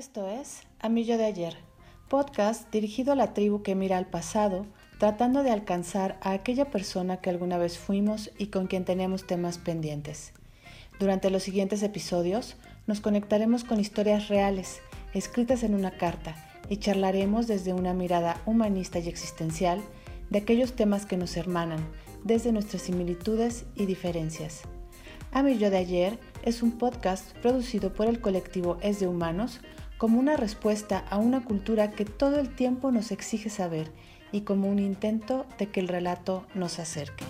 Esto es A mí yo de ayer, podcast dirigido a la tribu que mira al pasado, tratando de alcanzar a aquella persona que alguna vez fuimos y con quien tenemos temas pendientes. Durante los siguientes episodios nos conectaremos con historias reales, escritas en una carta, y charlaremos desde una mirada humanista y existencial de aquellos temas que nos hermanan, desde nuestras similitudes y diferencias. A mí yo de ayer es un podcast producido por el colectivo Es de Humanos como una respuesta a una cultura que todo el tiempo nos exige saber y como un intento de que el relato nos acerque.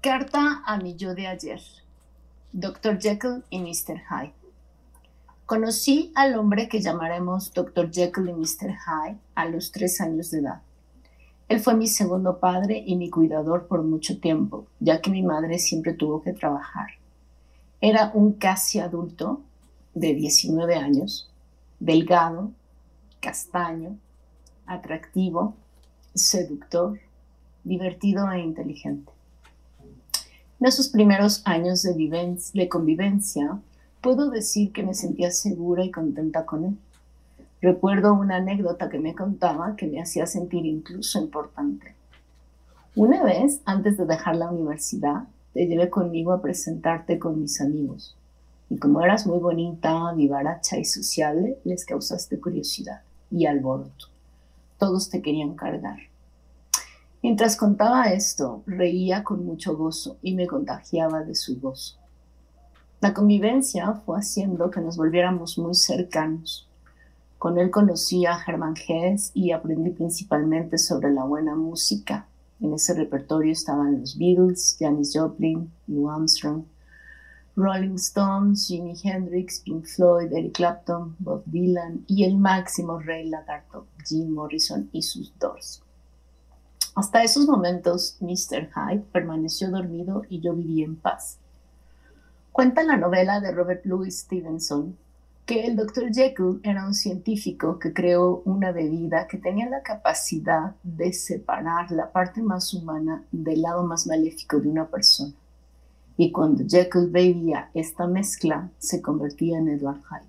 Carta a mi yo de ayer. Dr. Jekyll y Mr. Hyde. Conocí al hombre que llamaremos Dr. Jekyll y Mr. Hyde a los tres años de edad. Él fue mi segundo padre y mi cuidador por mucho tiempo, ya que mi madre siempre tuvo que trabajar. Era un casi adulto de 19 años, delgado, castaño, atractivo, seductor, divertido e inteligente. En esos primeros años de, de convivencia, puedo decir que me sentía segura y contenta con él. Recuerdo una anécdota que me contaba que me hacía sentir incluso importante. Una vez, antes de dejar la universidad, te llevé conmigo a presentarte con mis amigos. Y como eras muy bonita, vivaracha y sociable, les causaste curiosidad y alboroto. Todos te querían cargar. Mientras contaba esto, reía con mucho gozo y me contagiaba de su gozo. La convivencia fue haciendo que nos volviéramos muy cercanos. Con él conocí a Hermann Hesse y aprendí principalmente sobre la buena música. En ese repertorio estaban los Beatles, Janis Joplin, Lou Armstrong, Rolling Stones, Jimi Hendrix, Pink Floyd, Eric Clapton, Bob Dylan y el máximo rey lagarto, Jim Morrison y sus Doors. Hasta esos momentos, Mr. Hyde permaneció dormido y yo viví en paz. Cuenta la novela de Robert Louis Stevenson que el Dr. Jekyll era un científico que creó una bebida que tenía la capacidad de separar la parte más humana del lado más maléfico de una persona. Y cuando Jekyll bebía esta mezcla, se convertía en Edward Hyde,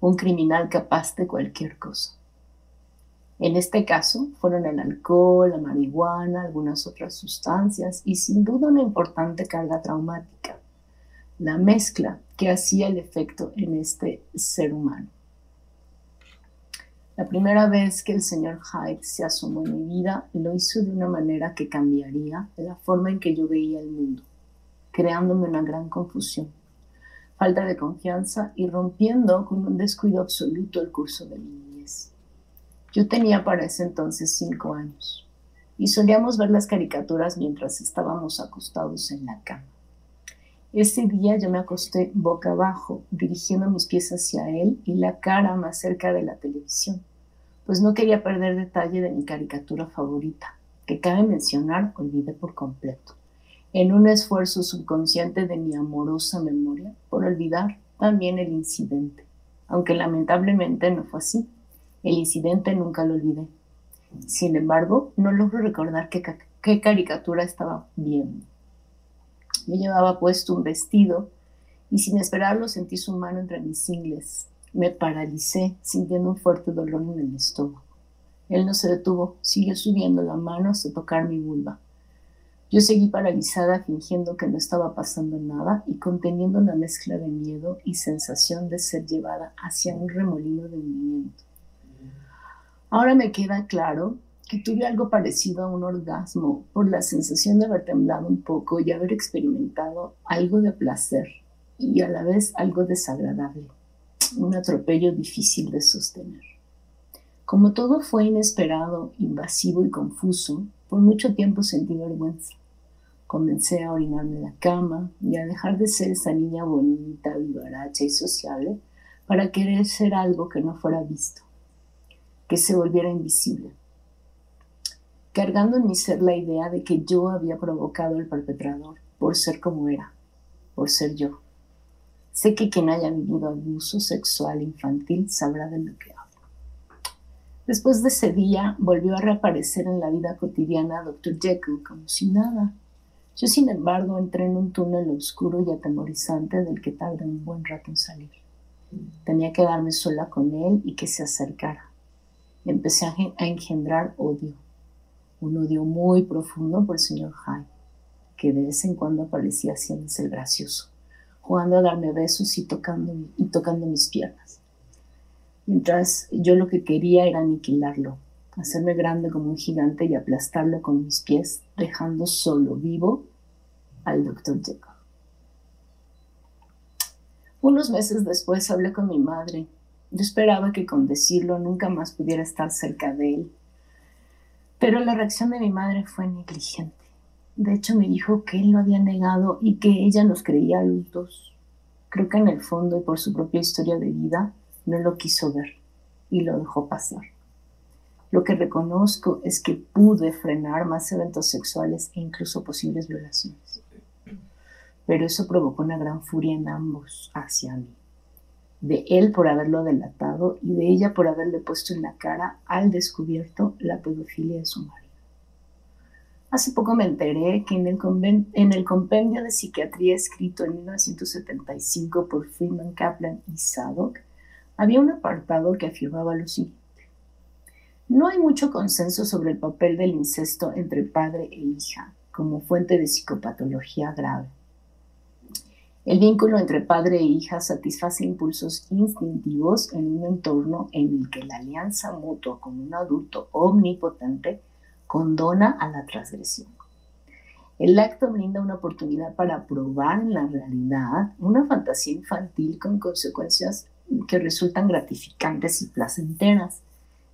un criminal capaz de cualquier cosa. En este caso fueron el alcohol, la marihuana, algunas otras sustancias y sin duda una importante carga traumática, la mezcla que hacía el efecto en este ser humano. La primera vez que el señor Hyde se asomó en mi vida, lo hizo de una manera que cambiaría la forma en que yo veía el mundo, creándome una gran confusión, falta de confianza y rompiendo con un descuido absoluto el curso de mi niñez. Yo tenía para ese entonces cinco años y solíamos ver las caricaturas mientras estábamos acostados en la cama. Ese día yo me acosté boca abajo, dirigiendo mis pies hacia él y la cara más cerca de la televisión, pues no quería perder detalle de mi caricatura favorita, que cabe mencionar olvidé por completo, en un esfuerzo subconsciente de mi amorosa memoria por olvidar también el incidente, aunque lamentablemente no fue así. El incidente nunca lo olvidé. Sin embargo, no logro recordar qué, caricatura estaba viendo. Yo llevaba puesto un vestido y sin esperarlo sentí su mano entre mis ingles. Me paralicé, sintiendo un fuerte dolor en el estómago. Él no se detuvo, siguió subiendo la mano hasta tocar mi vulva. Yo seguí paralizada, fingiendo que no estaba pasando nada y conteniendo una mezcla de miedo y sensación de ser llevada hacia un remolino de hundimiento. Ahora me queda claro que tuve algo parecido a un orgasmo por la sensación de haber temblado un poco y haber experimentado algo de placer y a la vez algo desagradable, un atropello difícil de sostener. Como todo fue inesperado, invasivo y confuso, por mucho tiempo sentí vergüenza. Comencé a orinarme en la cama y a dejar de ser esa niña bonita, vivaracha y sociable para querer ser algo que no fuera visto que se volviera invisible, cargando en mi ser la idea de que yo había provocado al perpetrador por ser como era, por ser yo. Sé que quien haya vivido abuso sexual infantil sabrá de lo que hablo. Después de ese día volvió a reaparecer en la vida cotidiana Dr. Jekyll como si nada. Yo, sin embargo, entré en un túnel oscuro y atemorizante del que tardé un buen rato en salir. Tenía que darme sola con él y que se acercara. Empecé a engendrar odio, un odio muy profundo por el señor Hyde, que de vez en cuando aparecía haciéndose el gracioso, jugando a darme besos y tocando, y tocando mis piernas. Mientras yo lo que quería era aniquilarlo, hacerme grande como un gigante y aplastarlo con mis pies, dejando solo vivo al doctor Jekyll. Unos meses después hablé con mi madre. Yo esperaba que con decirlo nunca más pudiera estar cerca de él. Pero la reacción de mi madre fue negligente. De hecho, me dijo que él lo había negado y que ella nos creía a los dos. Creo que en el fondo y por su propia historia de vida no lo quiso ver y lo dejó pasar. Lo que reconozco es que pude frenar más eventos sexuales e incluso posibles violaciones. Pero eso provocó una gran furia en ambos hacia mí. De él por haberlo delatado y de ella por haberle puesto en la cara al descubierto la pedofilia de su marido. Hace poco me enteré que en el, en el compendio de psiquiatría escrito en 1975 por Freeman Kaplan y Sadok había un apartado que afirmaba lo siguiente no hay mucho consenso sobre el papel del incesto entre padre e hija como fuente de psicopatología grave. El vínculo entre padre e hija satisface impulsos instintivos en un entorno en el que la alianza mutua con un adulto omnipotente condona a la transgresión. El acto brinda una oportunidad para probar en la realidad una fantasía infantil con consecuencias que resultan gratificantes y placenteras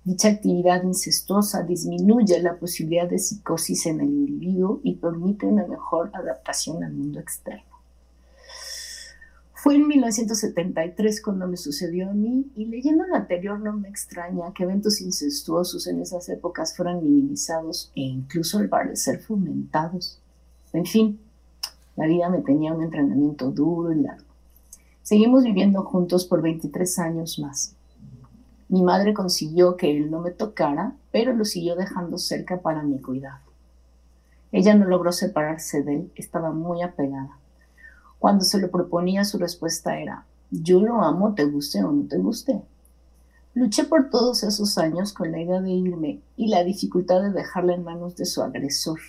Dicha actividad incestuosa disminuye la posibilidad de psicosis en el individuo y permite una mejor adaptación al mundo externo. Fue en 1973 cuando me sucedió a mí y leyendo lo anterior no me extraña que eventos incestuosos en esas épocas fueran minimizados e incluso al parecer fomentados. En fin, la vida me tenía un entrenamiento duro y largo. Seguimos viviendo juntos por 23 años más. Mi madre consiguió que él no me tocara, pero lo siguió dejando cerca para mi cuidado. Ella no logró separarse de él, estaba muy apegada. Cuando se lo proponía, su respuesta era, yo lo amo, te guste o no te guste. Luché por todos esos años con la idea de irme y la dificultad de dejarla en manos de su agresor.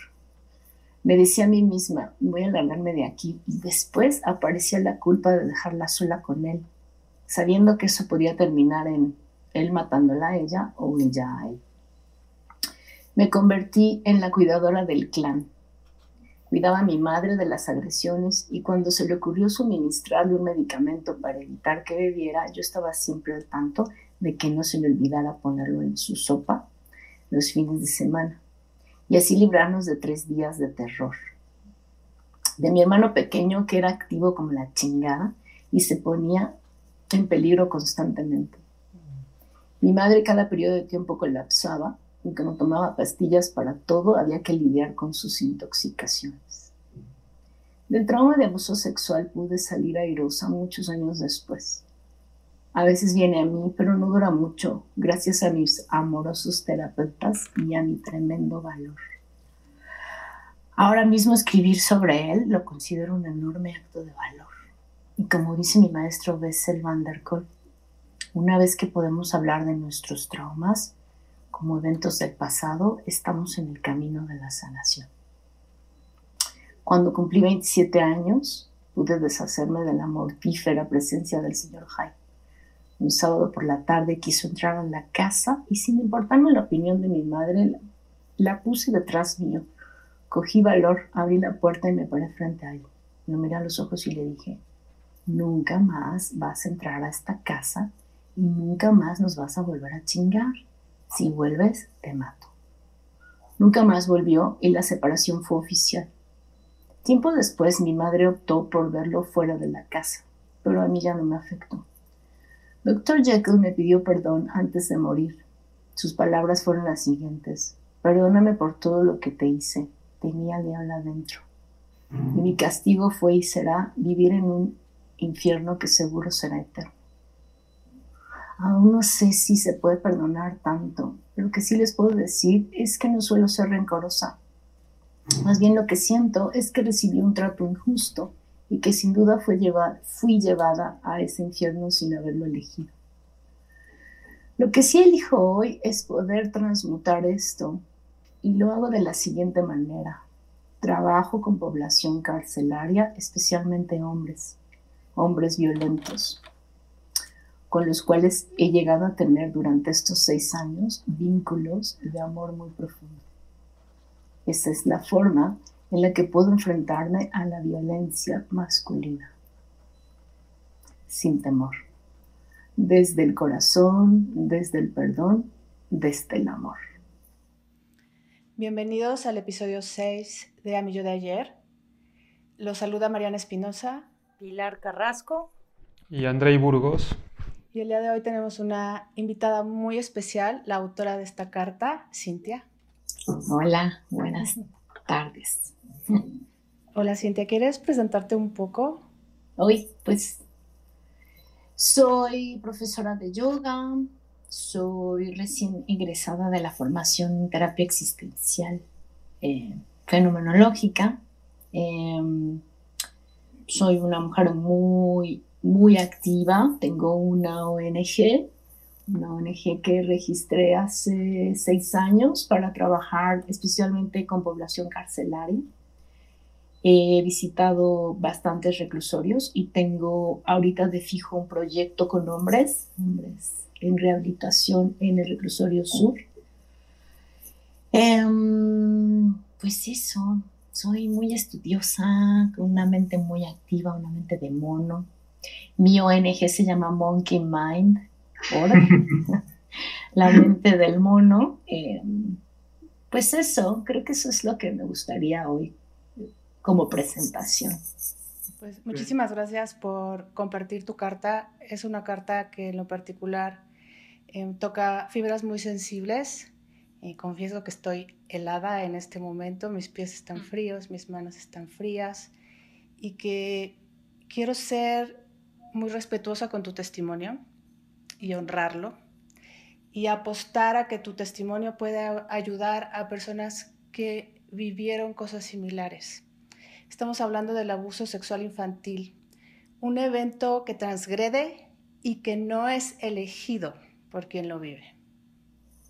Me decía a mí misma, voy a largarme de aquí, y después aparecía la culpa de dejarla sola con él, sabiendo que eso podía terminar en él matándola a ella o ella a él. Me convertí en la cuidadora del clan. Cuidaba a mi madre de las agresiones y cuando se le ocurrió suministrarle un medicamento para evitar que bebiera, yo estaba siempre al tanto de que no se le olvidara ponerlo en su sopa los fines de semana y así librarnos de tres días de terror. De mi hermano pequeño que era activo como la chingada y se ponía en peligro constantemente. Mi madre cada periodo de tiempo colapsaba y como tomaba pastillas para todo, había que lidiar con sus intoxicaciones. Del trauma de abuso sexual pude salir airosa muchos años después. A veces viene a mí, pero no dura mucho, gracias a mis amorosos terapeutas y a mi tremendo valor. Ahora mismo escribir sobre él lo considero un enorme acto de valor. Y como dice mi maestro Bessel van der Kolk, una vez que podemos hablar de nuestros traumas como eventos del pasado, estamos en el camino de la sanación. Cuando cumplí 27 años, pude deshacerme de la mortífera presencia del señor Hyde. Un sábado por la tarde quiso entrar a la casa y sin importarme la opinión de mi madre, la, puse detrás mío. Cogí valor, abrí la puerta y me paré frente a él. Lo miré a los ojos y le dije, nunca más vas a entrar a esta casa y nunca más nos vas a volver a chingar. Si vuelves, te mato. Nunca más volvió y la separación fue oficial. Tiempo después mi madre optó por verlo fuera de la casa, pero a mí ya no me afectó. Doctor Jekyll me pidió perdón antes de morir. Sus palabras fueron las siguientes. Perdóname por todo lo que te hice. Tenía diablo adentro. Y mi castigo fue y será vivir en un infierno que seguro será eterno. Aún no sé si se puede perdonar tanto. Lo que sí les puedo decir es que no suelo ser rencorosa. Más bien lo que siento es que recibí un trato injusto y que sin duda fui llevada a ese infierno sin haberlo elegido. Lo que sí elijo hoy es poder transmutar esto y lo hago de la siguiente manera. Trabajo con población carcelaria, especialmente hombres, hombres violentos, con los cuales he llegado a tener durante estos seis años vínculos de amor muy profundo. Esa es la forma en la que puedo enfrentarme a la violencia masculina, sin temor, desde el corazón, desde el perdón, desde el amor. Bienvenidos al episodio 6 de Amillo de ayer. Los saluda Mariana Espinosa, Pilar Carrasco y Andrei Burgos. Y el día de hoy tenemos una invitada muy especial, la autora de esta carta, Cintia. Hola, buenas tardes. Hola Cintia, ¿quieres presentarte un poco? Hoy, pues, soy profesora de yoga, soy recién ingresada de la formación en terapia existencial eh, fenomenológica. Em, soy una mujer muy, muy activa. Tengo una ONG, una ONG que registré hace seis años para trabajar especialmente con población carcelaria. He visitado bastantes reclusorios y tengo ahorita de fijo un proyecto con hombres, hombres en rehabilitación en el reclusorio sur. Em, pues eso, soy muy estudiosa, con una mente muy activa, una mente de mono. Mi ONG se llama Monkey Mind, la mente del mono. Em, pues eso, creo que eso es lo que me gustaría hoy como presentación. Pues muchísimas gracias por compartir tu carta. Es una carta que en lo particular Em, toca fibras muy sensibles. Y confieso que estoy helada en este momento, mis pies están fríos, mis manos están frías y que quiero ser muy respetuosa con tu testimonio y honrarlo y apostar a que tu testimonio pueda ayudar a personas que vivieron cosas similares. Estamos hablando del abuso sexual infantil, un evento que transgrede y que no es elegido por quien lo vive.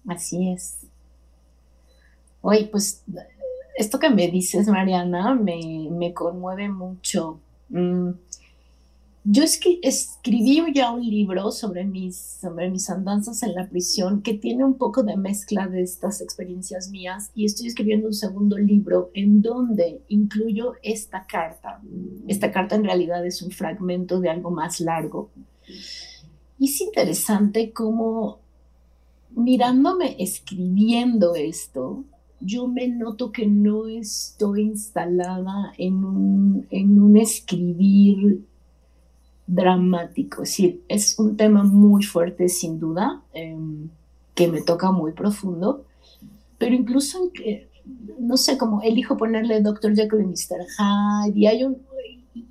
Así es. Oye, pues esto que me dices, Mariana, me, conmueve mucho. Mm, yo es que escribí ya un libro sobre mis, sobre mis andanzas en la prisión que tiene un poco de mezcla de estas experiencias mías y estoy escribiendo un segundo libro en donde incluyo esta carta. Esta carta en realidad es un fragmento de algo más largo y es interesante cómo mirándome escribiendo esto, yo me noto que no estoy instalada en un, en un escribir dramático. Decir, es un tema muy fuerte sin duda, em, que me toca muy profundo, pero incluso no sé, como elijo ponerle Dr. Jekyll y Mr. Hyde, y, hay un,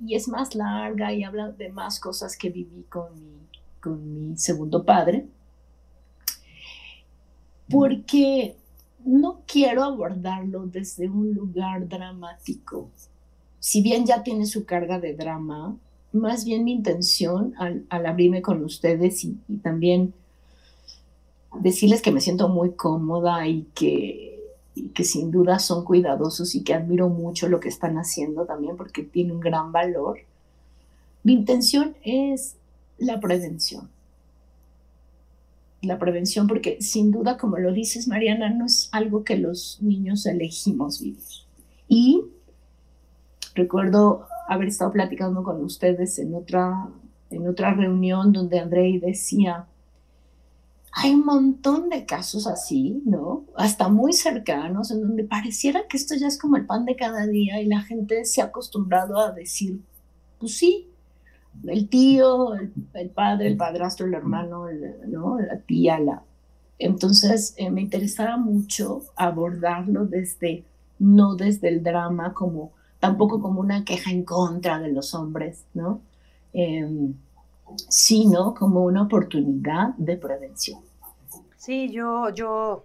y es más larga y habla de más cosas que viví con mi segundo padre, porque no quiero abordarlo desde un lugar dramático. Si bien ya tiene su carga de drama, más bien mi intención al, abrirme con ustedes y, también decirles que me siento muy cómoda y que, y que sin duda son cuidadosos y que admiro mucho lo que están haciendo también porque tiene un gran valor. Mi intención es la prevención. La prevención, porque sin duda, como lo dices, Mariana, no es algo que los niños elegimos vivir. Y recuerdo haber estado platicando con ustedes en otra, en otra reunión donde Andrei decía, hay un montón de casos así, ¿no? Hasta muy cercanos, en donde pareciera que esto ya es como el pan de cada día y la gente se ha acostumbrado a decir, pues sí, el tío, el, padre, el padrastro, el hermano, ¿no? la tía. La... Entonces eh, me interesaba mucho abordarlo desde, no desde el drama como tampoco como una queja en contra de los hombres, ¿no? Em, sino como una oportunidad de prevención. Sí, yo, yo,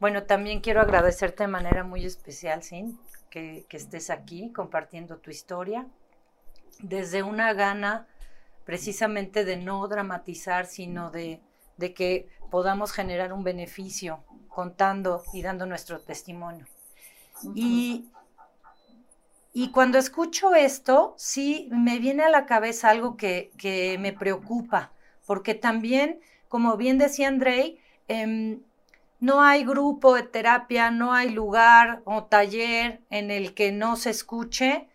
bueno, también quiero agradecerte de manera muy especial, Sin, que, que estés aquí compartiendo tu historia, desde una gana precisamente de no dramatizar, sino de, de que podamos generar un beneficio contando y dando nuestro testimonio. Y, y cuando escucho esto, sí me viene a la cabeza algo que, que me preocupa, porque también, como bien decía Andrei, em, no hay grupo de terapia, no hay lugar o taller en el que no se escuche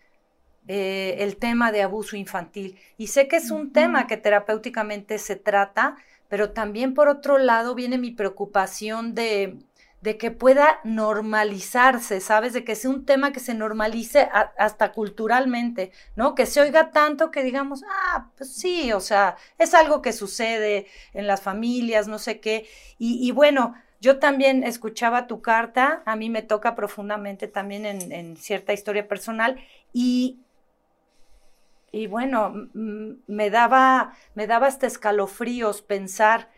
eh, el tema de abuso infantil. Y sé que es un tema que terapéuticamente se trata, pero también por otro lado viene mi preocupación de, de que pueda normalizarse, ¿sabes? De que sea un tema que se normalice hasta culturalmente, ¿no? Que se oiga tanto que digamos, ah, pues sí, o sea, es algo que sucede en las familias, no sé qué. Y, bueno, yo también escuchaba tu carta, a mí me toca profundamente también en, en cierta historia personal y y bueno, me daba, me daba hasta escalofríos pensar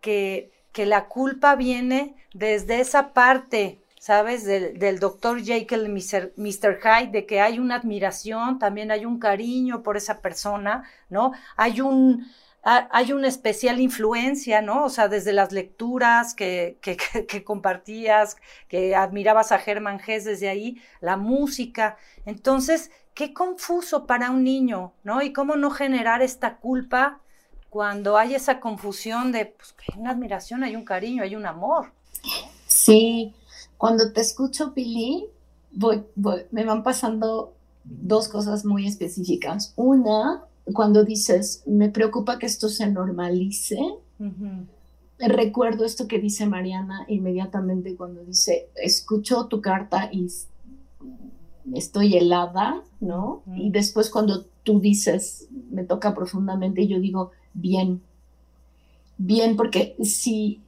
que, que la culpa viene desde esa parte, ¿sabes? Del, doctor Jekyll Mr. Hyde, de que hay una admiración, también hay un cariño por esa persona, ¿no? Hay un, hay una especial influencia, ¿no? O sea, desde las lecturas que, que, compartías, que admirabas a Germán Hess desde ahí, la música. Entonces, qué confuso para un niño, ¿no? Y cómo no generar esta culpa cuando hay esa confusión de pues, que hay una admiración, hay un cariño, hay un amor. Sí, cuando te escucho, Pili, voy, me van pasando dos cosas muy específicas. Una, cuando dices, me preocupa que esto se normalice. Recuerdo esto que dice Mariana inmediatamente cuando dice, escucho tu carta y estoy helada, ¿no? Y después cuando tú dices, me toca profundamente, yo digo, bien, bien, porque si,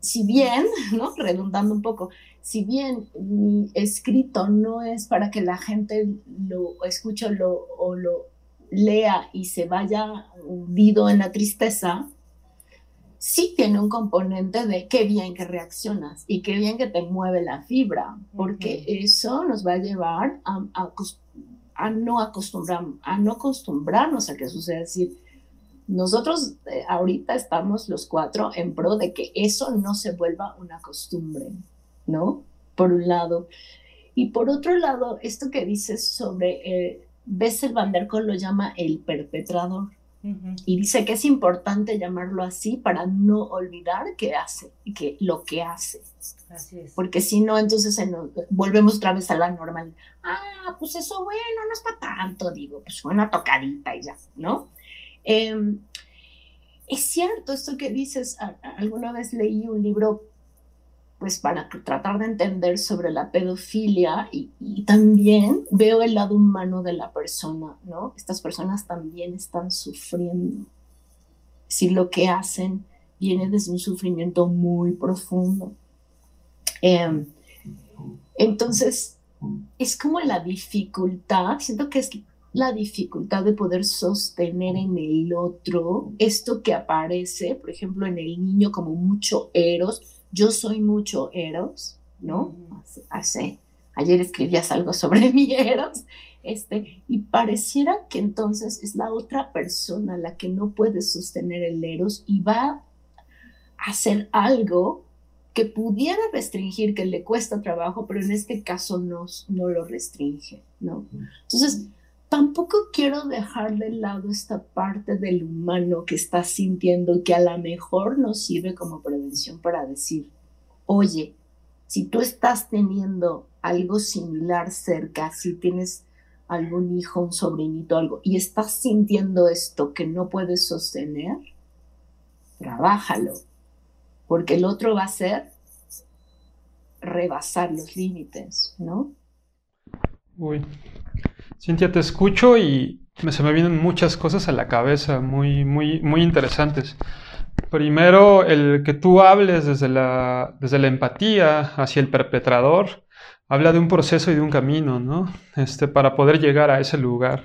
si bien, ¿no? Redundando un poco, si bien mi escrito no es para que la gente lo escuche lo, o lo lea y se vaya hundido en la tristeza, sí tiene un componente de qué bien que reaccionas y qué bien que te mueve la fibra, porque eso nos va a llevar a, no acostumbrar, a no acostumbrarnos a que suceda. Es decir, nosotros eh, ahorita estamos los cuatro en pro de que eso no se vuelva una costumbre, ¿no? Por un lado. Y por otro lado, esto que dices sobre, eh, Bessel van der Kolk lo llama el perpetrador. Y dice que es importante llamarlo así para no olvidar que hace, que lo que hace. Porque si no, entonces volvemos otra vez a la normal. Ah, pues eso bueno, no es para tanto, digo, pues una tocadita y ya, ¿no? Em, es cierto esto que dices, alguna vez leí un libro pues para tratar de entender sobre la pedofilia y, también veo el lado humano de la persona, ¿no? Estas personas también están sufriendo. Si lo que hacen viene desde un sufrimiento muy profundo. Em, entonces, es como la dificultad, siento que es la dificultad de poder sostener en el otro esto que aparece, por ejemplo, en el niño como mucho eros, yo soy mucho Eros, ¿no? Hace, ayer escribías algo sobre mi Eros, este, y pareciera que entonces es la otra persona la que no puede sostener el Eros y va a hacer algo que pudiera restringir, que le cuesta trabajo, pero en este caso no, no lo restringe, ¿no? Entonces, tampoco quiero dejar de lado esta parte del humano que está sintiendo que a lo mejor nos sirve como prevención para decir, oye, si tú estás teniendo algo similar cerca, si tienes algún hijo, un sobrinito, algo, y estás sintiendo esto que no puedes sostener, trabájalo, porque el otro va a ser rebasar los límites, ¿no? Uy, Cintia, te escucho y se me vienen muchas cosas a la cabeza muy, muy, muy interesantes. Primero, el que tú hables desde la, desde la empatía hacia el perpetrador, habla de un proceso y de un camino, ¿no? Este, para poder llegar a ese lugar.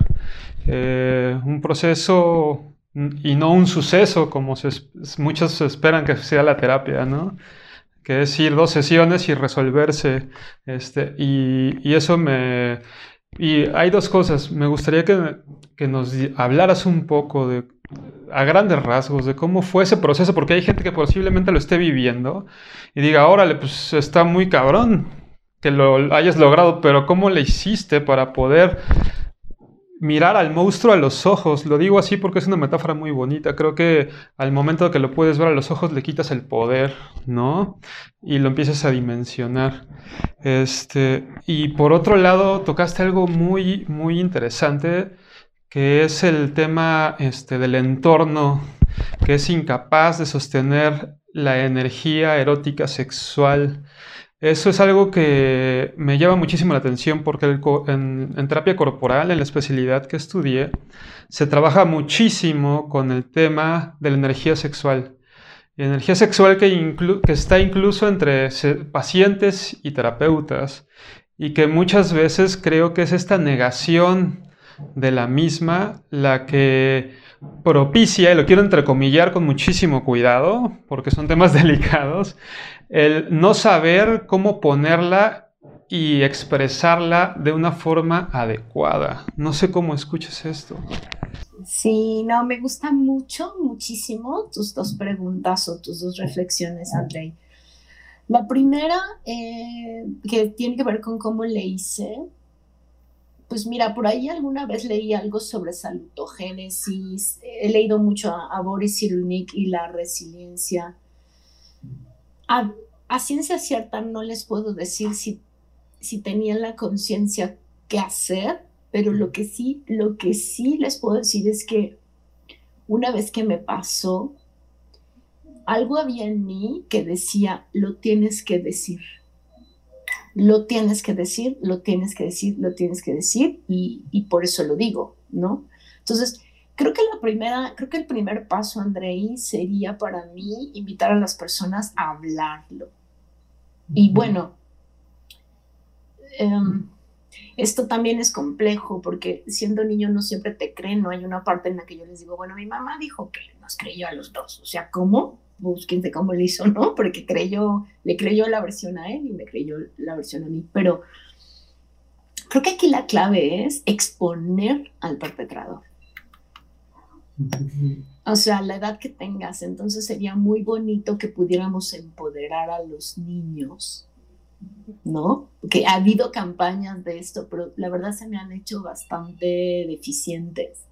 Eh, un proceso y no un suceso como muchos esperan que sea la terapia, ¿no? Que es ir dos sesiones y resolverse. Este, y, eso me... Y hay dos cosas. Me gustaría que, que nos hablaras un poco de, a grandes rasgos, de cómo fue ese proceso, porque hay gente que posiblemente lo esté viviendo y diga, órale, pues está muy cabrón que lo hayas logrado, pero ¿cómo le hiciste para poder mirar al monstruo a los ojos. Lo digo así porque es una metáfora muy bonita. Creo que al momento que lo puedes ver a los ojos le quitas el poder, ¿no? Y lo empiezas a dimensionar. Este, y por otro lado, tocaste algo muy, muy interesante, que es el tema este, del entorno, que es incapaz de sostener la energía erótica sexual eso es algo que me llama muchísimo la atención porque en, terapia corporal, en la especialidad que estudié, se trabaja muchísimo con el tema de la energía sexual. energía sexual que, que está incluso entre pacientes y terapeutas y que muchas veces creo que es esta negación de la misma la que propicia, y lo quiero entrecomillar con muchísimo cuidado, porque son temas delicados, el no saber cómo ponerla y expresarla de una forma adecuada. No sé cómo escuchas esto. Sí, no, me gustan mucho, muchísimo tus dos preguntas o tus dos reflexiones, Andrei. La primera, eh, que tiene que ver con cómo le hice, pues mira, por ahí alguna vez leí algo sobre salutogénesis, he leído mucho a, Boris Cyrulnik y la resiliencia. A, ciencia cierta no les puedo decir si, si tenían la conciencia qué hacer, pero lo que sí, lo que sí les puedo decir es que una vez que me pasó, algo había en mí que decía, lo tienes que decir lo tienes que decir, lo tienes que decir, lo tienes que decir y, por eso lo digo, ¿no? Entonces, creo que la primera, creo que el primer paso, Andrei, sería para mí invitar a las personas a hablarlo. Y bueno, em, esto también es complejo porque siendo niño no siempre te creen, no hay una parte en la que yo les digo, bueno, mi mamá dijo que nos creyó a los dos, o sea, ¿cómo? búsquense cómo lo hizo, ¿no? Porque creyó, le creyó la versión a él y me creyó la versión a mí. Pero creo que aquí la clave es exponer al perpetrador. O sea, la edad que tengas, entonces sería muy bonito que pudiéramos empoderar a los niños, ¿no? Que ha habido campañas de esto, pero la verdad se me han hecho bastante deficientes.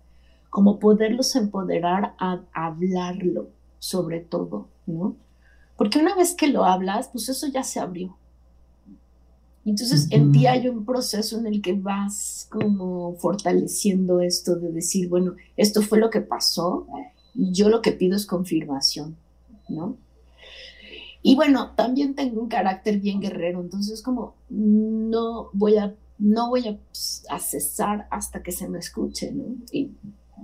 Como poderlos empoderar a hablarlo, sobre todo, ¿no? Porque una vez que lo hablas, pues eso ya se abrió. Entonces en ti hay un proceso en el que vas como fortaleciendo esto de decir, bueno, esto fue lo que pasó y yo lo que pido es confirmación, ¿no? Y bueno, también tengo un carácter bien guerrero, entonces como no voy a no voy a, a cesar hasta que se me escuche, ¿no? Y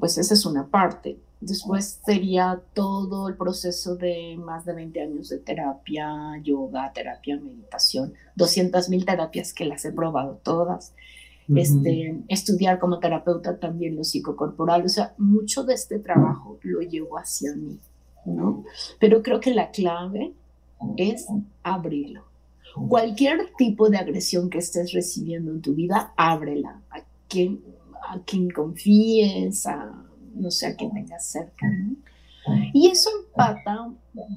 pues esa es una parte. Después sería todo el proceso de más de 20 años de terapia, yoga, terapia, meditación, 200 mil terapias que las he probado todas. este, estudiar como terapeuta también lo psicocorporal, o sea, mucho de este trabajo lo llevo hacia mí, ¿no? Pero creo que la clave es abrirlo. Cualquier tipo de agresión que estés recibiendo en tu vida, ábrela. A quien, a quien confíes, a no sé a quién tengas cerca. Y eso empata,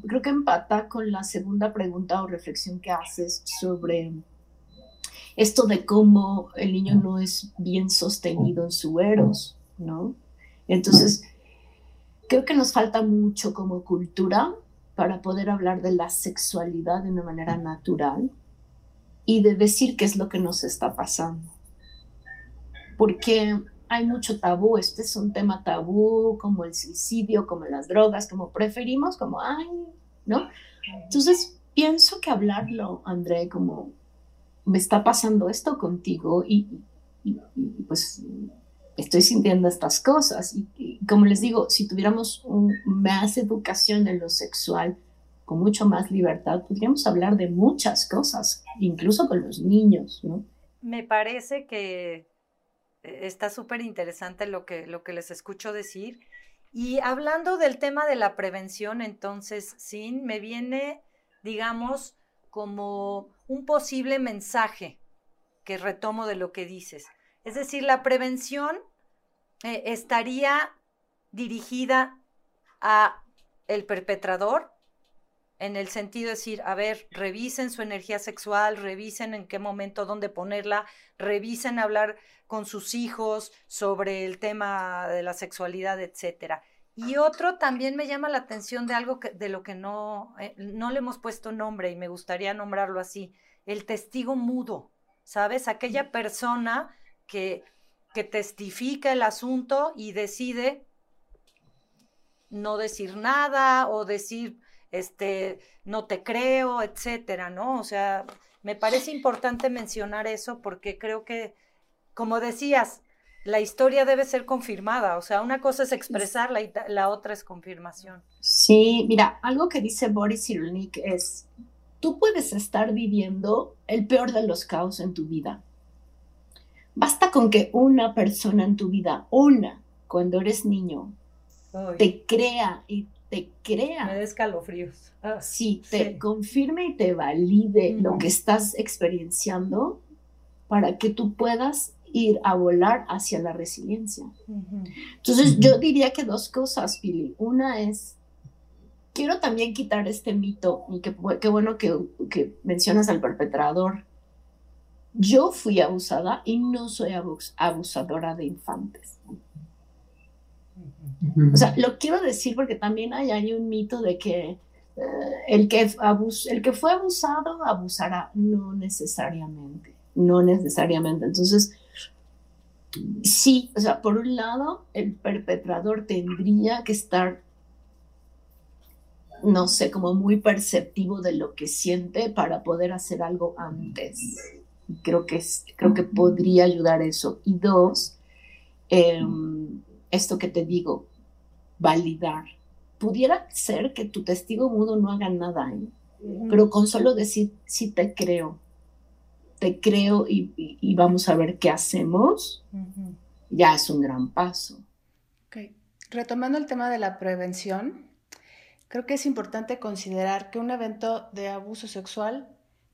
creo que empata con la segunda pregunta o reflexión que haces sobre esto de cómo el niño no es bien sostenido en su eros, ¿no? Entonces, creo que nos falta mucho como cultura para poder hablar de la sexualidad de una manera natural y de decir qué es lo que nos está pasando. Porque hay mucho tabú, este es un tema tabú, como el suicidio, como las drogas, como preferimos, como, ay, ¿no? Entonces, pienso que hablarlo, André, como, me está pasando esto contigo y, pues estoy sintiendo estas cosas. Y, como les digo, si tuviéramos más educación en lo sexual, con mucho más libertad, podríamos hablar de muchas cosas, incluso con los niños, ¿no? Me parece que está súper interesante lo que, lo que les escucho decir. Y hablando del tema de la prevención, entonces, sí, me viene, digamos, como un posible mensaje que retomo de lo que dices. Es decir, la prevención eh, estaría dirigida a el perpetrador en el sentido de decir, a ver, revisen su energía sexual, revisen en qué momento, dónde ponerla, revisen hablar con sus hijos sobre el tema de la sexualidad, etcétera. Y otro también me llama la atención de algo que, de lo que no, eh, no le hemos puesto nombre y me gustaría nombrarlo así, el testigo mudo, ¿sabes? Aquella persona que, que testifica el asunto y decide no decir nada o decir este, no te creo, etcétera, ¿no? O sea, me parece importante mencionar eso porque creo que, como decías, la historia debe ser confirmada, o sea, una cosa es expresarla y la otra es confirmación. Sí, mira, algo que dice Boris Cyrulnik es, tú puedes estar viviendo el peor de los caos en tu vida. Basta con que una persona en tu vida, una, cuando eres niño, te crea y te crea. Me da escalofríos. Ah, sí, te confirme y te valide lo que estás experienciando para que tú puedas ir a volar hacia la resiliencia. Entonces, yo diría que dos cosas, Billy. Una es, quiero también quitar este mito, y qué bueno que, que mencionas al perpetrador. Yo fui abusada y no soy abusadora de infantes. O sea, lo quiero decir porque también hay, hay un mito de que eh, el, que el que fue abusado abusará. No necesariamente, no necesariamente. Entonces, sí, o sea, por un lado, el perpetrador tendría que estar, no sé, como muy perceptivo de lo que siente para poder hacer algo antes. Creo que, es, creo que podría ayudar eso. Y dos, em, esto que te digo, validar. Pudiera ser que tu testigo mudo no haga nada, ¿eh? pero con solo decir, sí te creo, te creo y, vamos a ver qué hacemos, ya es un gran paso. Retomando el tema de la prevención, creo que es importante considerar que un evento de abuso sexual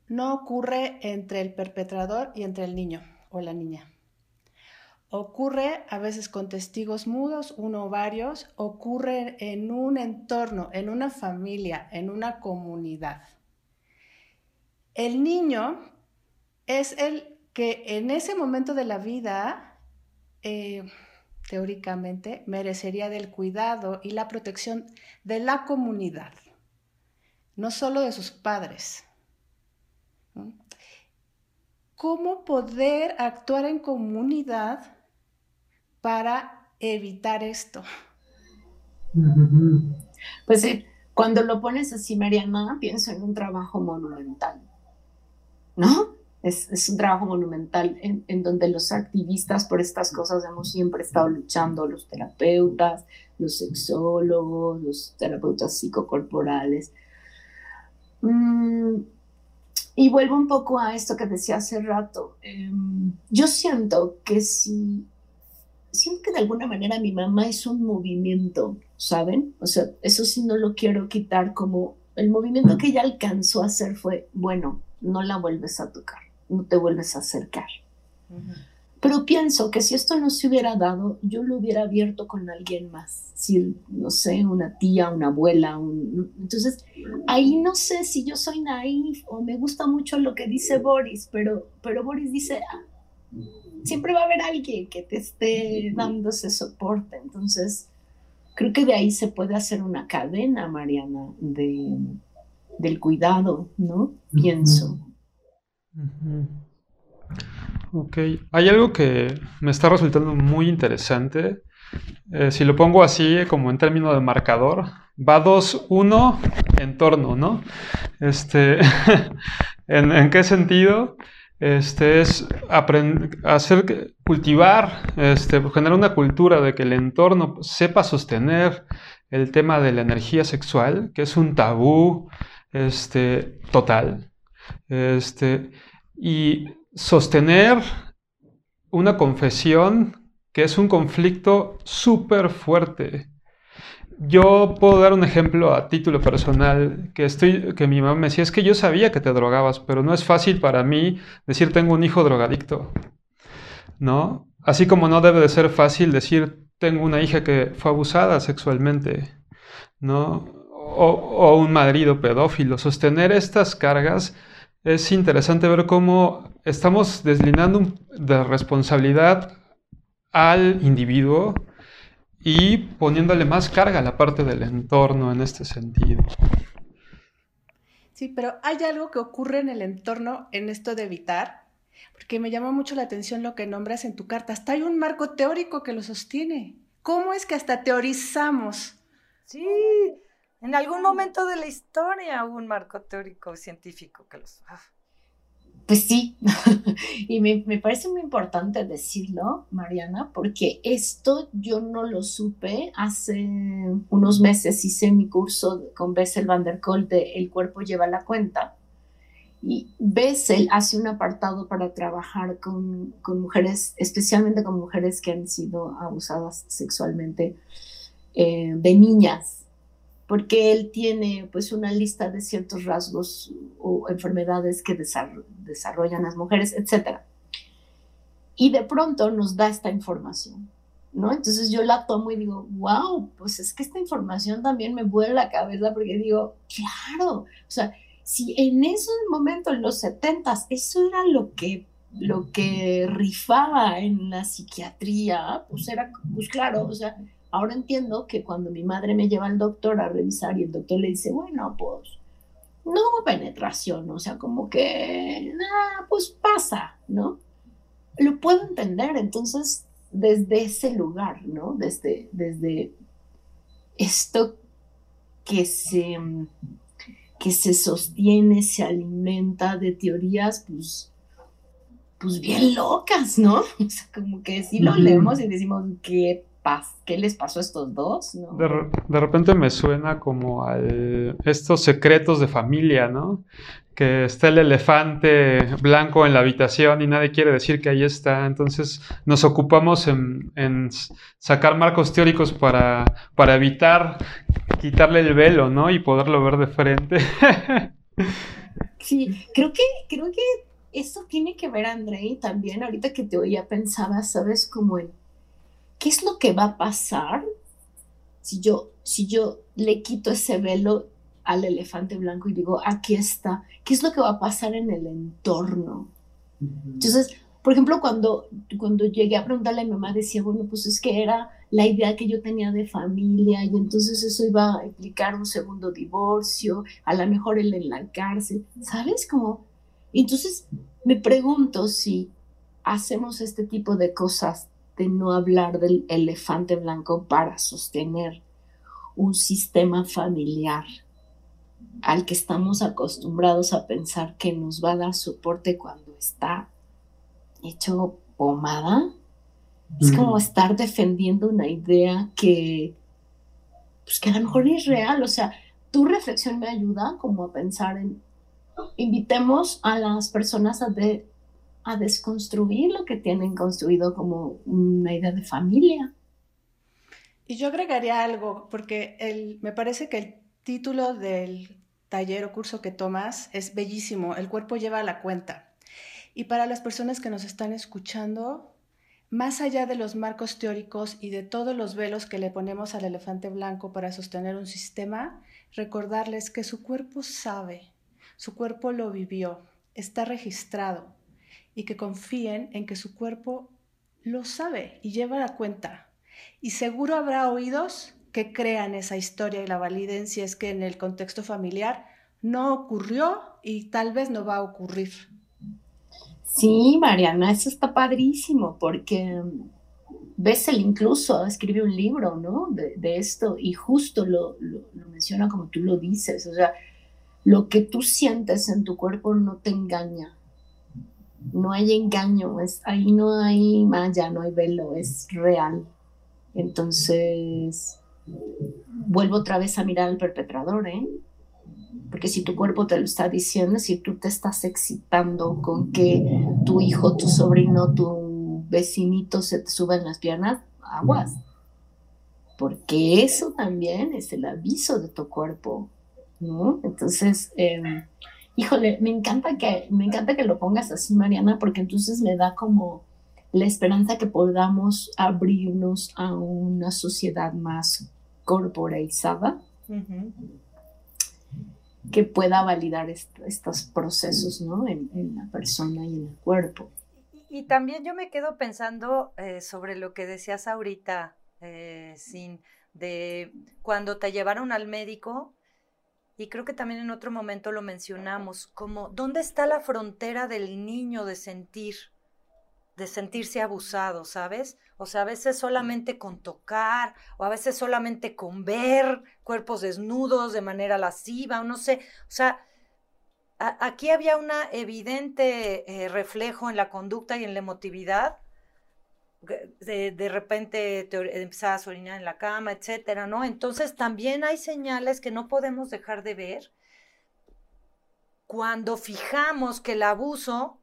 no ocurre entre el perpetrador y entre el niño o la niña. Ocurre a veces con testigos mudos, uno o varios, ocurre en un entorno, en una familia, en una comunidad. El niño es el que en ese momento de la vida, eh, teóricamente, merecería del cuidado y la protección de la comunidad, no solo de sus padres. ¿Cómo poder actuar en comunidad para evitar esto? Pues sí, cuando lo pones así, Mariana, pienso en un trabajo monumental, ¿no? Es, un trabajo monumental en, en, donde los activistas por estas cosas hemos siempre estado luchando, los terapeutas, los sexólogos, los terapeutas psicocorporales. Mm, y vuelvo un poco a esto que decía hace rato. Em, yo siento que si siento que de alguna manera mi mamá hizo un movimiento, ¿saben? O sea, eso sí no lo quiero quitar como el movimiento que ella alcanzó a hacer fue, bueno, no la vuelves a tocar, no te vuelves a acercar. Pero pienso que si esto no se hubiera dado, yo lo hubiera abierto con alguien más, si, no sé, una tía, una abuela. Entonces, ahí no sé si yo soy naif o me gusta mucho lo que dice Boris, pero, pero Boris dice, ah, siempre va a haber alguien que te esté dando ese soporte. Entonces, creo que de ahí se puede hacer una cadena, Mariana, de, del cuidado, ¿no? Pienso. Ok, hay algo que me está resultando muy interesante. Eh, si lo pongo así, como en términos de marcador, va 2-1 en torno, ¿no? Este, ¿en, ¿En qué sentido? Este, es hacer, cultivar, este, generar una cultura de que el entorno sepa sostener el tema de la energía sexual, que es un tabú este, total, este, y sostener una confesión que es un conflicto súper fuerte yo puedo dar un ejemplo a título personal que estoy que mi mamá me decía es que yo sabía que te drogabas, pero no es fácil para mí decir tengo un hijo drogadicto. ¿No? Así como no debe de ser fácil decir tengo una hija que fue abusada sexualmente, ¿no? O, un marido pedófilo. Sostener estas cargas es interesante ver cómo estamos deslindando de responsabilidad al individuo y poniéndole más carga a la parte del entorno en este sentido. Sí, pero hay algo que ocurre en el entorno en esto de evitar, porque me llamó mucho la atención lo que nombras en tu carta. Hasta hay un marco teórico que lo sostiene. ¿Cómo es que hasta teorizamos? Sí, en algún momento de la historia hubo un marco teórico científico que los... Ah, pues sí, y me, parece muy importante decirlo, Mariana, porque esto yo no lo supe hace unos meses, hice mi curso con Bessel van der Kolk de El cuerpo lleva la cuenta, y Bessel hace un apartado para trabajar con, mujeres, especialmente con mujeres que han sido abusadas sexualmente eh, de niñas porque él tiene pues una lista de ciertos rasgos o enfermedades que desarrollan las mujeres, etc. Y de pronto nos da esta información, ¿no? Entonces yo la tomo y digo, wow, pues es que esta información también me vuela la cabeza porque digo, claro, o sea, si en ese momento, en los 70 eso era lo que lo que rifaba en la psiquiatría, pues era, pues claro, o sea, Ahora entiendo que cuando mi madre me lleva al doctor a revisar y el doctor le dice, bueno, pues no hubo penetración, o sea, como que, nada, pues pasa, ¿no? Lo puedo entender, entonces, desde ese lugar, ¿no? Desde, desde esto que se, que se sostiene, se alimenta de teorías, pues, pues bien locas, ¿no? O sea, como que si lo leemos y decimos, ¿qué ¿Qué les pasó a estos dos? De, repente me suena como a estos secretos de familia, ¿no? Que está el elefante blanco en la habitación y nadie quiere decir que ahí está. Entonces nos ocupamos en, sacar marcos teóricos para, para evitar quitarle el velo, ¿no? Y poderlo ver de frente. sí, creo que, creo que eso tiene que ver, André, también ahorita que te oía pensaba, ¿sabes? Como el ¿qué es lo que va a pasar si yo, si yo le quito ese velo al elefante blanco y digo, aquí está? ¿Qué es lo que va a pasar en el entorno? Entonces, por ejemplo, cuando, cuando llegué a preguntarle a mi mamá, decía, bueno, pues es que era la idea que yo tenía de familia y entonces eso iba a implicar un segundo divorcio, a lo mejor él en la cárcel, ¿sabes? Como, entonces me pregunto si hacemos este tipo de cosas de no hablar del elefante blanco para sostener un sistema familiar al que estamos acostumbrados a pensar que nos va a dar soporte cuando está hecho pomada. Es como estar defendiendo una idea que, pues que a lo mejor es real. O sea, tu reflexión me ayuda como a pensar en, invitemos a las personas a, de, a desconstruir lo que tienen construido como una idea de familia. Y yo agregaría algo, porque el, me parece que el título del taller o curso que tomas es bellísimo, El cuerpo lleva la cuenta. Y para las personas que nos están escuchando, más allá de los marcos teóricos y de todos los velos que le ponemos al elefante blanco para sostener un sistema, recordarles que su cuerpo sabe, su cuerpo lo vivió, está registrado y que confíen en que su cuerpo lo sabe y lleva la cuenta. Y seguro habrá oídos que crean esa historia y la validen si es que en el contexto familiar no ocurrió y tal vez no va a ocurrir. Sí, Mariana, eso está padrísimo porque Bessel incluso escribe un libro, ¿no? De, esto y justo lo, lo, menciona como tú lo dices, o sea, lo que tú sientes en tu cuerpo no te engaña, no hay engaño, es, ahí no hay malla, no hay velo, es real. Entonces, vuelvo otra vez a mirar al perpetrador, ¿eh? Porque si tu cuerpo te lo está diciendo, si tú te estás excitando con que tu hijo, tu sobrino, tu vecinito se te suba en las piernas, aguas. Porque eso también es el aviso de tu cuerpo, ¿no? Entonces, em, híjole, me encanta que, me encanta que lo pongas así, Mariana, porque entonces me da como la esperanza que podamos abrirnos a una sociedad más corporalizada que pueda validar estos procesos ¿no? en, la persona y en el cuerpo. Y, también yo me quedo pensando eh, sobre lo que decías ahorita, eh, sin de cuando te llevaron al médico, y creo que también en otro momento lo mencionamos, como dónde está la frontera del niño de sentir, de sentirse abusado, ¿sabes? O sea, a veces solamente con tocar, o a veces solamente con ver cuerpos desnudos de manera lasciva, o no sé. O sea, aquí había un evidente eh, reflejo en la conducta y en la emotividad. De, de repente te empezabas a orinar en la cama, etcétera, ¿no? Entonces también hay señales que no podemos dejar de ver cuando fijamos que el abuso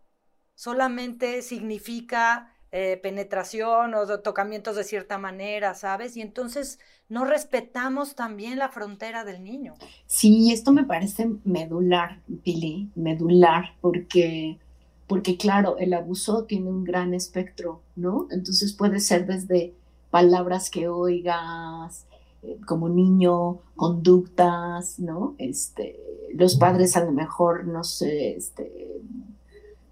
solamente significa eh, penetración o tocamientos de cierta manera, ¿sabes? Y entonces no respetamos también la frontera del niño. Sí, esto me parece medular, Billy, medular, porque, porque claro, el abuso tiene un gran espectro, ¿no? Entonces puede ser desde palabras que oigas, eh, como niño, conductas, ¿no? Este, los padres a lo mejor, no sé, este,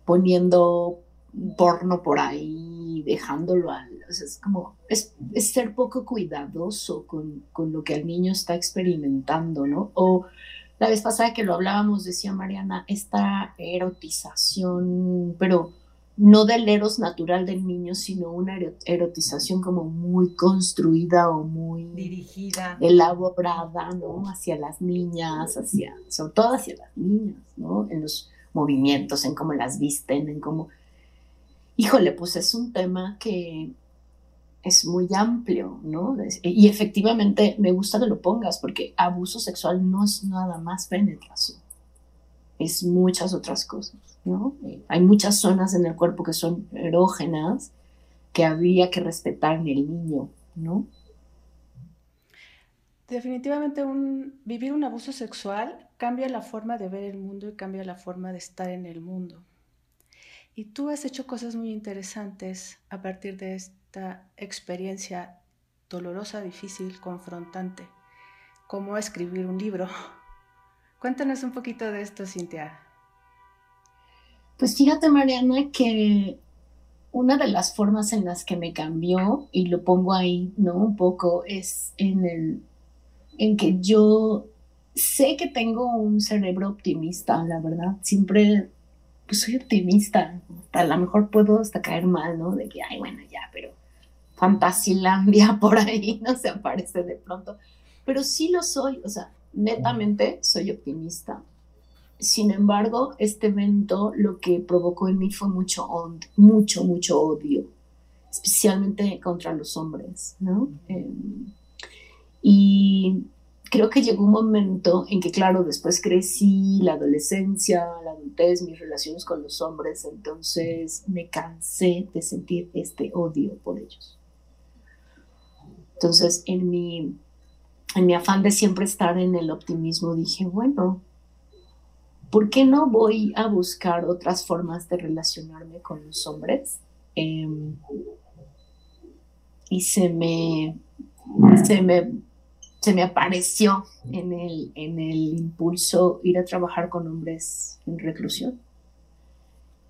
poniendo porno por ahí, dejándolo al... es como, es, ser poco cuidadoso con, con, lo que el niño está experimentando, ¿no? O la vez pasada que lo hablábamos, decía Mariana, esta erotización, pero no del eros natural del niño, sino una erotización como muy construida o muy dirigida, elaborada, ¿no? Hacia las niñas, hacia, sobre todo hacia las niñas, ¿no? En los movimientos, en cómo las visten, en cómo... Híjole, pues es un tema que es muy amplio, ¿no? Y efectivamente me gusta que lo pongas porque abuso sexual no es nada más penetración, es muchas otras cosas, ¿no? Hay muchas zonas en el cuerpo que son erógenas que habría que respetar en el niño, ¿no? Definitivamente un, vivir un abuso sexual cambia la forma de ver el mundo y cambia la forma de estar en el mundo. Y tú has hecho cosas muy interesantes a partir de esta experiencia dolorosa, difícil, confrontante, como escribir un libro. Cuéntanos un poquito de esto, Cintia. Pues fíjate, Mariana, que una de las formas en las que me cambió, y lo pongo ahí, ¿no? Un poco, es en el en que yo sé que tengo un cerebro optimista, la verdad. Siempre pues, soy optimista. A lo mejor puedo hasta caer mal, ¿no? De que, ay, bueno, ya, pero fantasilandia por ahí no se aparece de pronto. Pero sí lo soy, o sea, netamente soy optimista. Sin embargo, este evento lo que provocó en mí fue mucho, mucho, mucho odio, especialmente contra los hombres, ¿no? Em, y creo que llegó un momento en que, claro, después crecí, la adolescencia, la adultez, mis relaciones con los hombres, entonces me cansé de sentir este odio por ellos. Entonces, en mi, en mi afán de siempre estar en el optimismo, dije, bueno, ¿por qué no voy a buscar otras formas de relacionarme con los hombres? Em, y se me, se me se me apareció en el, en el impulso ir a trabajar con hombres en reclusión.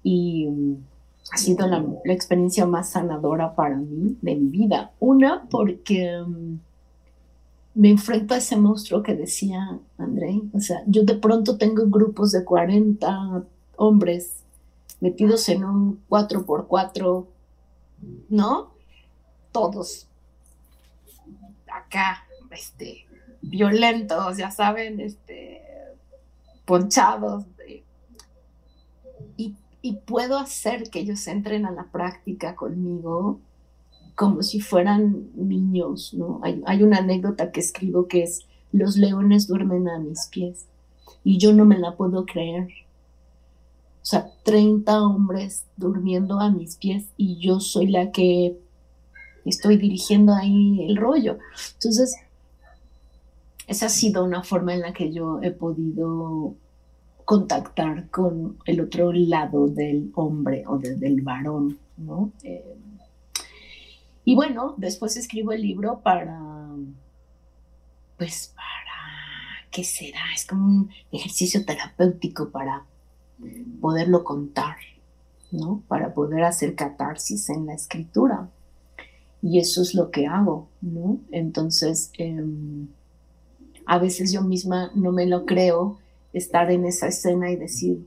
Y ha sido la, experiencia más sanadora para mí de mi vida. Una, porque mm, me enfrento a ese monstruo que decía André. O sea, yo de pronto tengo grupos de 40 hombres metidos en un 4x4, ¿no? Todos acá este, violentos, ya saben, este, ponchados. Y, puedo hacer que ellos entren a la práctica conmigo como si fueran niños, ¿no? Hay, hay, una anécdota que escribo que es, los leones duermen a mis pies y yo no me la puedo creer. O sea, 30 hombres durmiendo a mis pies y yo soy la que estoy dirigiendo ahí el rollo. Entonces, esa ha sido una forma en la que yo he podido contactar con el otro lado del hombre o del varón, ¿no? Eh, y bueno, después escribo el libro para, pues para, ¿qué será? Es como un ejercicio terapéutico para poderlo contar, ¿no? Para poder hacer catarsis en la escritura. Y eso es lo que hago, ¿no? Entonces, em, a veces yo misma no me lo creo estar en esa escena y decir,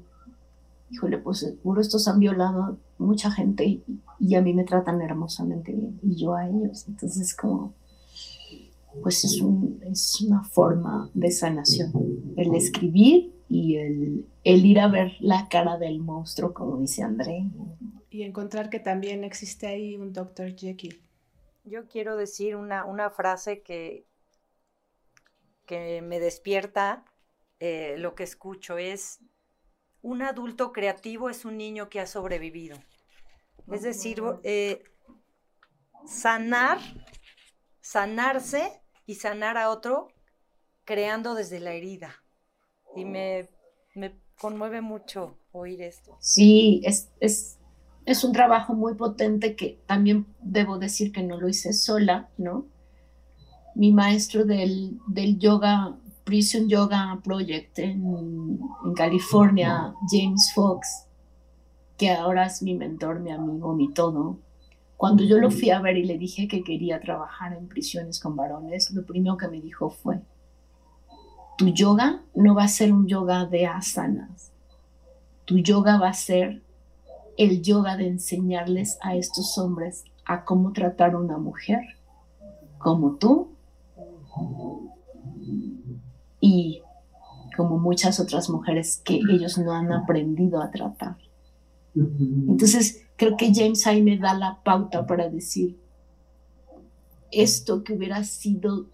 híjole, pues seguro estos han violado mucha gente y, y, a mí me tratan hermosamente bien y yo a ellos. Entonces, como, pues es, un, es una forma de sanación, el escribir y el, el, ir a ver la cara del monstruo, como dice André. Y encontrar que también existe ahí un Dr. Jekyll. Yo quiero decir una, una frase que, que me despierta eh, lo que escucho, es un adulto creativo es un niño que ha sobrevivido. Es decir, eh, sanar, sanarse y sanar a otro creando desde la herida. Y me, me conmueve mucho oír esto. Sí, es, es, es, un trabajo muy potente que también debo decir que no lo hice sola, ¿no? Mi maestro del, del yoga Prison Yoga Project en, California, James Fox, que ahora es mi mentor, mi amigo, mi todo. Cuando yo lo fui a ver y le dije que quería trabajar en prisiones con varones, lo primero que me dijo fue, tu yoga no va a ser un yoga de asanas, tu yoga va a ser el yoga de enseñarles a estos hombres a cómo tratar a una mujer como tú y como muchas otras mujeres que ellos no han aprendido a tratar. Entonces, creo que James ahí me da la pauta para decir, esto que hubiera sido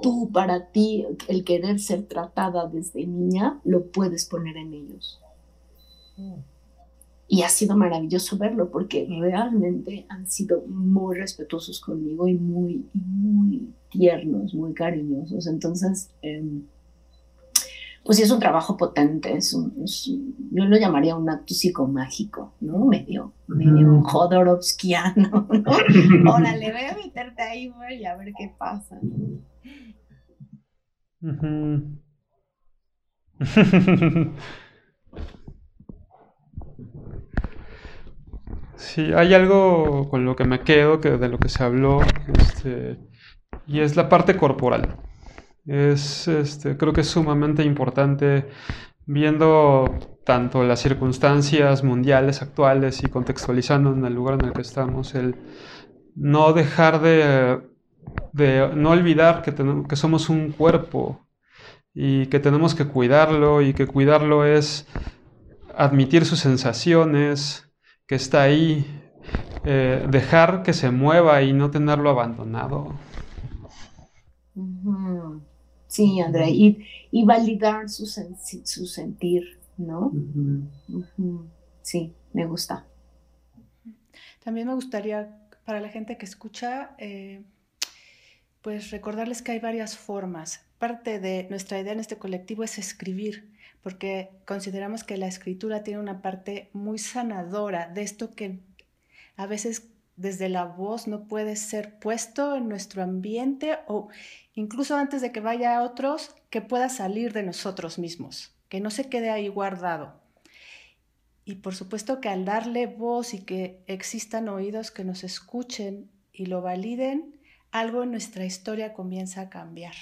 tú para ti, el querer ser tratada desde niña, lo puedes poner en ellos. Y ha sido maravilloso verlo porque realmente han sido muy respetuosos conmigo y muy, muy tiernos, muy cariñosos. Entonces, em, pues sí es un trabajo potente, es un, yo lo llamaría un acto psicomágico, ¿no? Medio, medio Jodorowskiano, ¿no? Órale, voy a meterte ahí, güey, y a ver qué pasa. Sí, hay algo con lo que me quedo, que de lo que se habló, este, y es la parte corporal. Es, este, creo que es sumamente importante viendo tanto las circunstancias mundiales actuales y contextualizando en el lugar en el que estamos, el no dejar de, de no olvidar que, tenemos, que somos un cuerpo y que tenemos que cuidarlo y que cuidarlo es admitir sus sensaciones, que está ahí, eh, dejar que se mueva y no tenerlo abandonado. Sí, Andrea, y, y validar su, su, sentir, ¿no? Sí, me gusta. También me gustaría, para la gente que escucha, eh, pues recordarles que hay varias formas. Parte de nuestra idea en este colectivo es escribir, porque consideramos que la escritura tiene una parte muy sanadora de esto que a veces desde la voz no puede ser puesto en nuestro ambiente o incluso antes de que vaya a otros, que pueda salir de nosotros mismos, que no se quede ahí guardado. Y por supuesto que al darle voz y que existan oídos que nos escuchen y lo validen, algo en nuestra historia comienza a cambiar.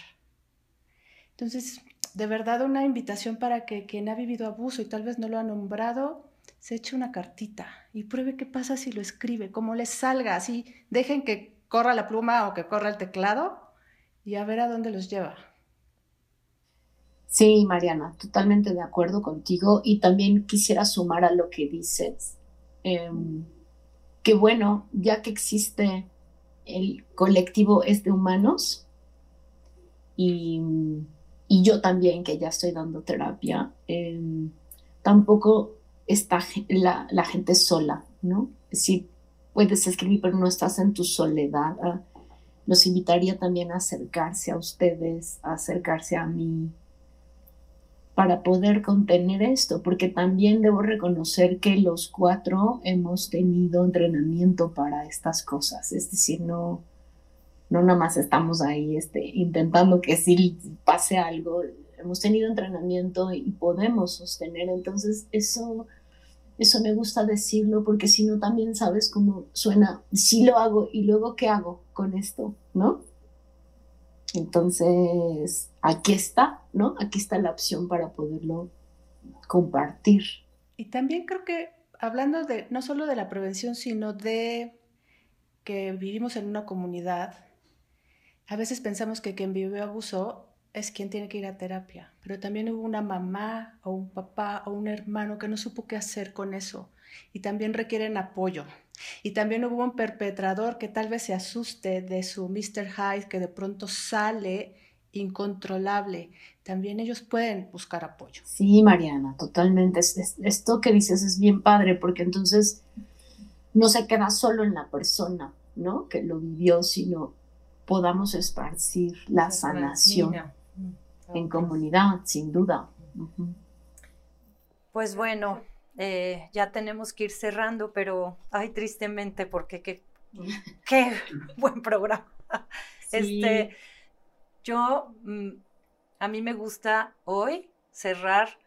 Entonces, de verdad una invitación para que quien ha vivido abuso y tal vez no lo ha nombrado, se eche una cartita y pruebe qué pasa si lo escribe, cómo les salga, así dejen que corra la pluma o que corra el teclado y a ver a dónde los lleva. Sí, Mariana, totalmente de acuerdo contigo y también quisiera sumar a lo que dices, em, que bueno, ya que existe el colectivo es de humanos y, yo también que ya estoy dando terapia, em, tampoco está la, la, gente sola, ¿no? Si puedes escribir pero no estás en tu soledad, ah, los invitaría también a acercarse a ustedes, a acercarse a mí, para poder contener esto, porque también debo reconocer que los cuatro hemos tenido entrenamiento para estas cosas, es decir, no, no nada más estamos ahí este, intentando que si pase algo, hemos tenido entrenamiento y podemos sostener, entonces eso, eso me gusta decirlo porque si no también sabes cómo suena, si lo hago y luego qué hago con esto, ¿no? Entonces, aquí está, ¿no? Aquí está la opción para poderlo compartir. Y también creo que hablando de no solo de la prevención, sino de que vivimos en una comunidad, a veces pensamos que quien vive abuso es quien tiene que ir a terapia, pero también hubo una mamá o un papá o un hermano que no supo qué hacer con eso y también requieren apoyo. Y también hubo un perpetrador que tal vez se asuste de su Mr. Hyde que de pronto sale incontrolable. También ellos pueden buscar apoyo. Sí, Mariana, totalmente. esto que dices es bien padre porque entonces no se queda solo en la persona, ¿no? Que lo vivió, sino podamos esparcir la sanación en comunidad, sin duda. Pues bueno, eh, ya tenemos que ir cerrando, pero ay, tristemente, porque qué, qué buen programa. Este, yo, mm, a mí me gusta hoy cerrar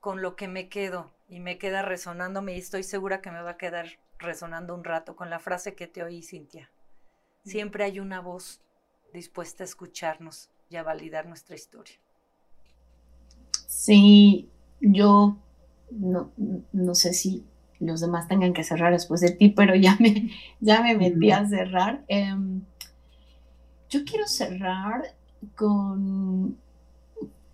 con lo que me quedo y me queda resonándome y estoy segura que me va a quedar resonando un rato con la frase que te oí, Cintia. Siempre hay una voz dispuesta a escucharnos y a validar nuestra historia. Sí, yo no, no sé si los demás tengan que cerrar después de ti, pero ya me, ya me metí a cerrar. Em, yo quiero cerrar con,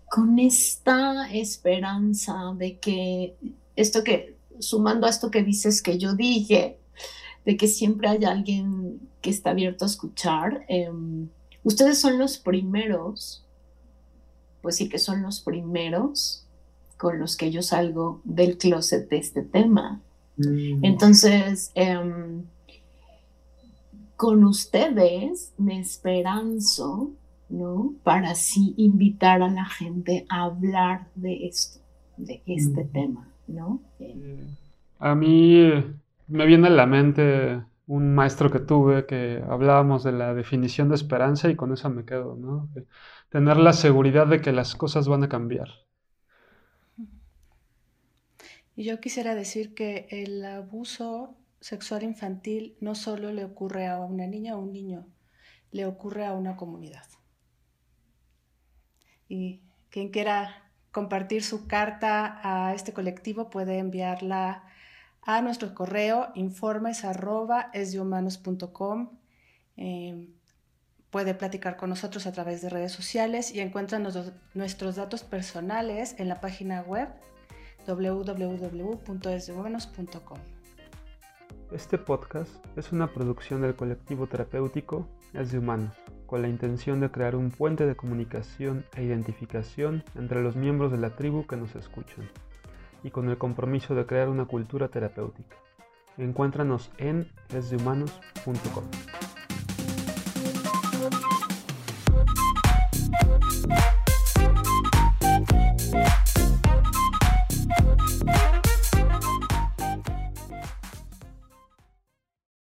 con esta esperanza de que esto que, sumando a esto que dices que yo dije, de que siempre hay alguien que está abierto a escuchar. Em, ustedes son los primeros, pues sí que son los primeros con los que yo salgo del closet de este tema. Mm. Entonces, em, con ustedes me esperanzo, ¿no? Para así invitar a la gente a hablar de esto, de este mm. tema, ¿no? A mí me viene a la mente un maestro que tuve que hablábamos de la definición de esperanza y con eso me quedo, ¿no? Tener la seguridad de que las cosas van a cambiar. Y yo quisiera decir que el abuso sexual infantil no solo le ocurre a una niña o un niño, le ocurre a una comunidad. Y quien quiera compartir su carta a este colectivo puede enviarla a nuestro correo informes em, puede platicar con nosotros a través de redes sociales y encuentran nuestros datos personales en la página web www.esdehumanos.com. Este podcast es una producción del colectivo terapéutico Es de Humanos, con la intención de crear un puente de comunicación e identificación entre los miembros de la tribu que nos escuchan, y con el compromiso de crear una cultura terapéutica. Encuéntranos en esdehumanos.com.